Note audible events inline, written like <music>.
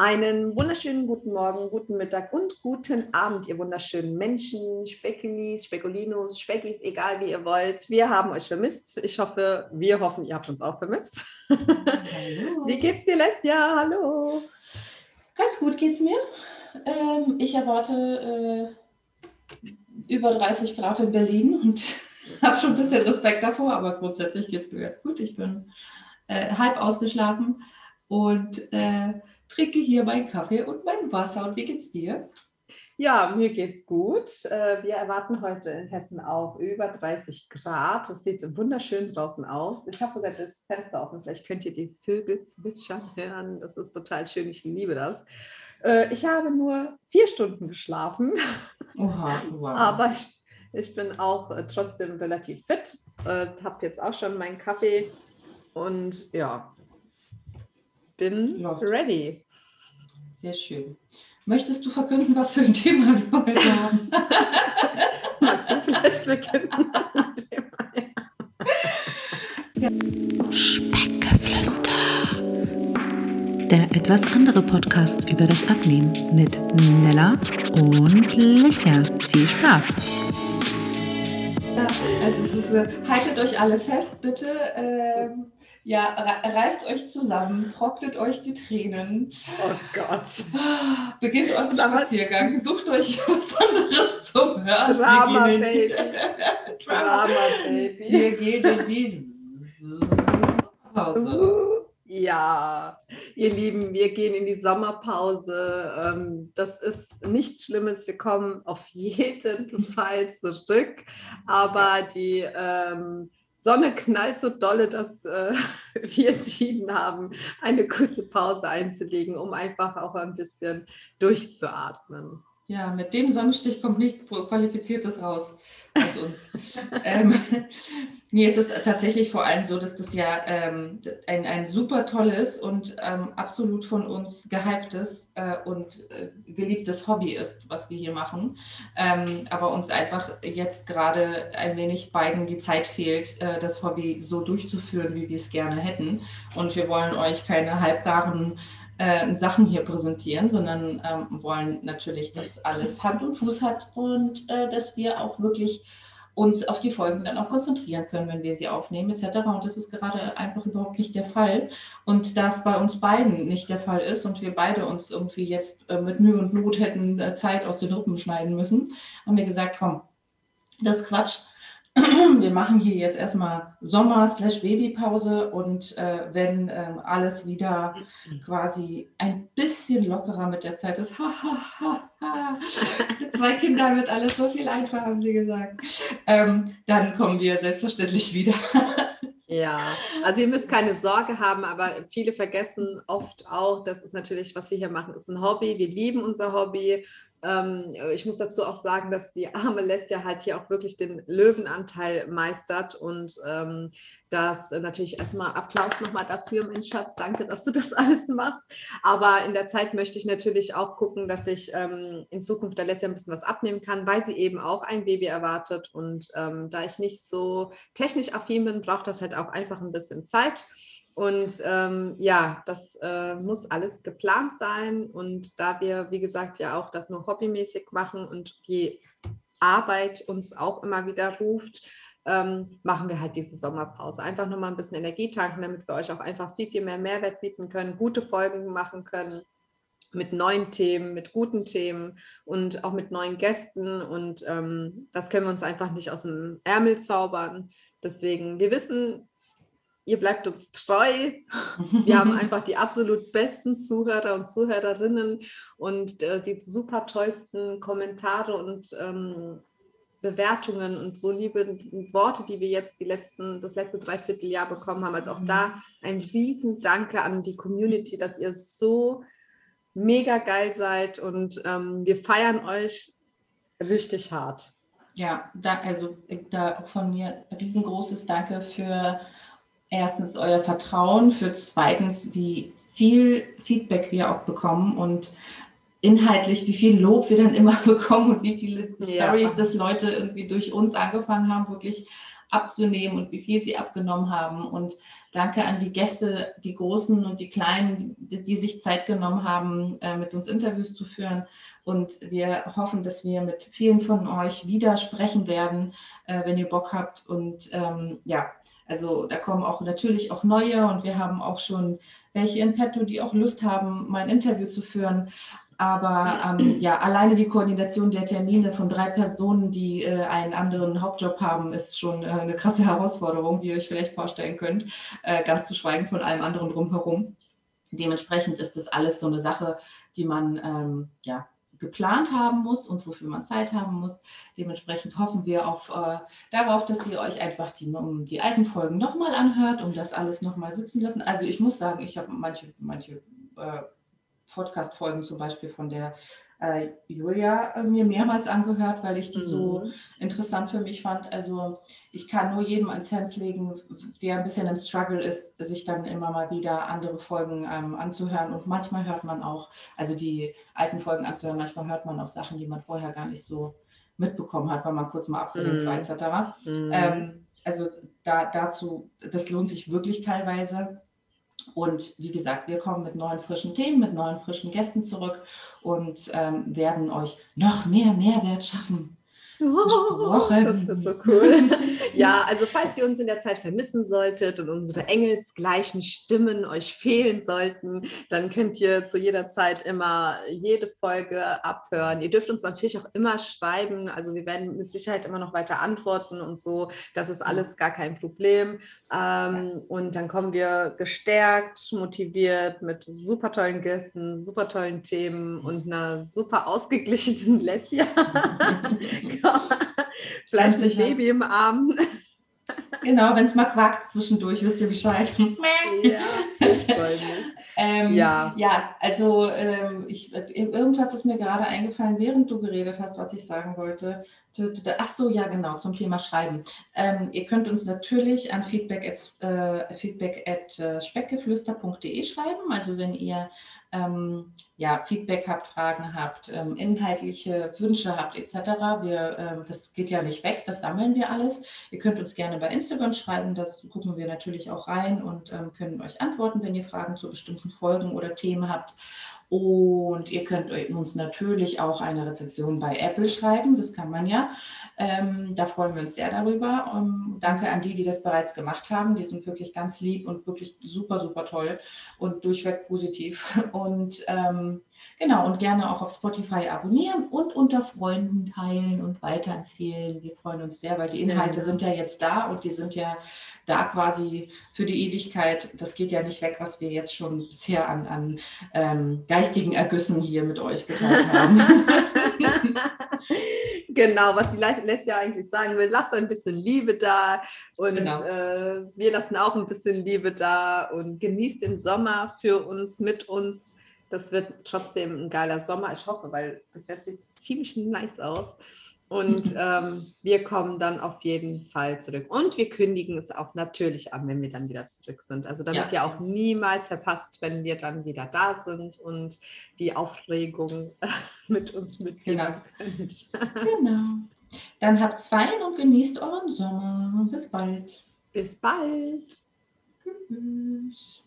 Einen wunderschönen guten Morgen, guten Mittag und guten Abend, ihr wunderschönen Menschen, Speckilis, Spekulinos, Speckis, egal wie ihr wollt. Wir haben euch vermisst. Ich hoffe, wir hoffen, ihr habt uns auch vermisst. Hallo. <laughs> Wie geht's dir, Lesja? Hallo. Ganz gut geht's mir. Ähm, ich erwarte äh, über 30 Grad in Berlin und <laughs> habe schon ein bisschen Respekt davor, aber grundsätzlich geht's mir ganz gut. Ich bin äh, halb ausgeschlafen und äh, trinke hier meinen Kaffee und mein Wasser. Und wie geht's dir? Ja, mir geht's gut. Äh, wir erwarten heute in Hessen auch über 30 Grad. Es sieht wunderschön draußen aus. Ich habe sogar das Fenster offen. Vielleicht könnt ihr die Vögel zwitschern hören. Das ist total schön. Ich liebe das. Äh, ich habe nur vier Stunden geschlafen. Oha, wow. Aber ich, ich bin auch äh, trotzdem relativ fit. Habe jetzt auch schon meinen Kaffee und ja, bin Läuft. ready. Sehr schön. Möchtest du verkünden, was für ein <laughs> Thema wir heute haben? Magst du vielleicht verkünden, was für ein Thema haben? Speckgeflüster. Der etwas andere Podcast über das Abnehmen mit Nella und Lissia. Viel Spaß! Ja, also es ist, haltet euch alle fest, bitte. Ähm, ja, reißt euch zusammen, trocknet euch die Tränen. Oh Gott. Beginnt euren Spaziergang, sucht euch was anderes zum Hören. Drama Baby. <laughs> Drama Baby. Wir gehen in die Pause. Ja, ihr Lieben, wir gehen in die Sommerpause. Ähm, das ist nichts Schlimmes. Wir kommen auf jeden <laughs> Fall zurück. Aber die ähm, Sonne knallt so dolle, dass äh, <laughs> wir entschieden haben, eine kurze Pause einzulegen, um einfach auch ein bisschen durchzuatmen. Ja, mit dem Sonnenstich kommt nichts Qualifiziertes raus aus uns. <laughs> ähm, nee, es ist tatsächlich vor allem so, dass das ja ähm, ein, ein super tolles und ähm, absolut von uns gehyptes äh, und äh, geliebtes Hobby ist, was wir hier machen. Ähm, aber uns einfach jetzt gerade ein wenig beiden die Zeit fehlt, äh, das Hobby so durchzuführen, wie wir es gerne hätten. Und wir wollen euch keine halbgaren äh, Sachen hier präsentieren, sondern ähm, wollen natürlich, dass alles Hand und Fuß hat und äh, dass wir auch wirklich uns auf die Folgen dann auch konzentrieren können, wenn wir sie aufnehmen etc. Und das ist gerade einfach überhaupt nicht der Fall. Und da es bei uns beiden nicht der Fall ist und wir beide uns irgendwie jetzt äh, mit Mühe und Not hätten äh, Zeit aus den Rippen schneiden müssen, haben wir gesagt, komm, das ist Quatsch wir machen hier jetzt erstmal Sommer-Babypause und äh, wenn ähm, alles wieder quasi ein bisschen lockerer mit der Zeit ist, zwei Kinder wird alles so viel einfacher, haben sie gesagt, ähm, dann kommen wir selbstverständlich wieder. Ja, also ihr müsst keine Sorge haben, aber viele vergessen oft auch, das ist natürlich, was wir hier machen, ist ein Hobby. Wir lieben unser Hobby ähm, ich muss dazu auch sagen, dass die arme Lesja halt hier auch wirklich den Löwenanteil meistert und ähm, das natürlich erstmal Applaus nochmal dafür, mein Schatz. Danke, dass du das <laughs> alles machst. Aber in der Zeit möchte ich natürlich auch gucken, dass ich ähm, in Zukunft der Lesja ein bisschen was abnehmen kann, weil sie eben auch ein Baby erwartet. Und ähm, da ich nicht so technisch affin bin, braucht das halt auch einfach ein bisschen Zeit. Und ähm, ja, das äh, muss alles geplant sein. Und da wir, wie gesagt, ja auch das nur hobbymäßig machen und die Arbeit uns auch immer wieder ruft, ähm, machen wir halt diese Sommerpause. Einfach nochmal ein bisschen Energie tanken, damit wir euch auch einfach viel, viel mehr Mehrwert bieten können, gute Folgen machen können mit neuen Themen, mit guten Themen und auch mit neuen Gästen. Und ähm, das können wir uns einfach nicht aus dem Ärmel zaubern. Deswegen, wir wissen, ihr bleibt uns treu. <laughs> Wir haben einfach die absolut besten Zuhörer und Zuhörerinnen und äh, die super tollsten Kommentare und ähm, Bewertungen und so liebe Worte, die wir jetzt die letzten, das letzte Dreivierteljahr bekommen haben. Also auch da mhm. ein riesen Danke an die Community, dass ihr so mega geil seid und ähm, wir feiern euch richtig hart. Ja, da, also da von mir riesengroßes Danke für erstens euer Vertrauen, für zweitens, wie viel Feedback wir auch bekommen und inhaltlich, wie viel Lob wir dann immer <laughs> bekommen und wie viele Stories, ja. dass Leute irgendwie durch uns angefangen haben, wirklich abzunehmen und wie viel sie abgenommen haben. Und danke an die Gäste, die Großen und die Kleinen, die, die sich Zeit genommen haben, äh, mit uns Interviews zu führen. Und wir hoffen, dass wir mit vielen von euch wieder sprechen werden, äh, wenn ihr Bock habt. Und ähm, ja, also da kommen auch natürlich auch neue und wir haben auch schon welche in petto, die auch Lust haben, mal ein Interview zu führen. Aber ähm, ja, alleine die Koordination der Termine von drei Personen, die äh, einen anderen Hauptjob haben, ist schon äh, eine krasse Herausforderung, wie ihr euch vielleicht vorstellen könnt. Äh, ganz zu schweigen von allem anderen drumherum. Dementsprechend ist das alles so eine Sache, die man ähm, ja, geplant haben muss und wofür man Zeit haben muss. Dementsprechend hoffen wir auf, äh, darauf, dass ihr euch einfach die, die alten Folgen nochmal anhört, um das alles nochmal sitzen lassen. Also ich muss sagen, ich habe manche, manche äh, Podcast-Folgen zum Beispiel von der äh, Julia äh, mir mehrmals angehört, weil ich die mhm. so interessant für mich fand. Also ich kann nur jedem ans Herz legen, der ein bisschen im Struggle ist, sich dann immer mal wieder andere Folgen ähm, anzuhören. Und manchmal hört man auch, also die alten Folgen anzuhören, manchmal hört man auch Sachen, die man vorher gar nicht so mitbekommen hat, weil man kurz mal abgelenkt mhm. war etc. Mhm. Ähm, also da, dazu, das lohnt sich wirklich teilweise. Und wie gesagt, wir kommen mit neuen frischen Themen, mit neuen frischen Gästen zurück und ähm, werden euch noch mehr Mehrwert schaffen. Versprochen. Das wird so cool. <laughs> <laughs> ja, also falls ihr uns in der Zeit vermissen solltet und unsere engelsgleichen Stimmen euch fehlen sollten, dann könnt ihr zu jeder Zeit immer jede Folge abhören. Ihr dürft uns natürlich auch immer schreiben. Also wir werden mit Sicherheit immer noch weiter antworten und so. Das ist alles gar kein Problem. Ähm, und dann kommen wir gestärkt, motiviert mit super tollen Gästen, super tollen Themen und einer super ausgeglichenen Lesja. <laughs> Vielleicht mit Baby im Arm. <laughs> Genau, wenn es mal quakt zwischendurch, wisst ihr Bescheid. <laughs> ja, ich freue mich. Ähm, ja. ja, also ähm, ich, irgendwas ist mir gerade eingefallen, während du geredet hast, was ich sagen wollte. Ach so, ja, genau, zum Thema Schreiben. Ähm, ihr könnt uns natürlich an feedback at, äh, feedback at äh, speckgeflüster.de schreiben. Also wenn ihr ähm, ja, Feedback habt, Fragen habt, ähm, inhaltliche Wünsche habt etc. Wir, äh, das geht ja nicht weg, das sammeln wir alles. Ihr könnt uns gerne bei Instagram schreiben, das gucken wir natürlich auch rein und ähm, können euch antworten, wenn ihr Fragen zu bestimmten Folgen oder Themen habt. Und ihr könnt uns natürlich auch eine Rezension bei Apple schreiben, das kann man ja. Ähm, da freuen wir uns sehr darüber. Um, ähm, danke an die, die das bereits gemacht haben. Die sind wirklich ganz lieb und wirklich super, super toll und durchweg positiv. <laughs> Und ähm, Genau, und gerne auch auf Spotify abonnieren und unter Freunden teilen und weiterempfehlen. Wir freuen uns sehr, weil die Inhalte ja. sind ja jetzt da und die sind ja da quasi für die Ewigkeit. Das geht ja nicht weg, was wir jetzt schon bisher an, an ähm, geistigen Ergüssen hier mit euch geteilt haben. <laughs> genau, was die lässt ja eigentlich sagen will, lasst ein bisschen Liebe da und genau. äh, wir lassen auch ein bisschen Liebe da und genießt den Sommer für uns, mit uns das wird trotzdem ein geiler Sommer. Ich hoffe, weil bis jetzt sieht es ziemlich nice aus. Und <laughs> ähm, wir kommen dann auf jeden Fall zurück. Und wir kündigen es auch natürlich an, wenn wir dann wieder zurück sind. Also damit ja. ihr auch niemals verpasst, wenn wir dann wieder da sind und die Aufregung <laughs> mit uns mitnehmen genau. könnt. genau. Dann habt's fein und genießt euren Sommer. Bis bald. Bis bald. Tschüss.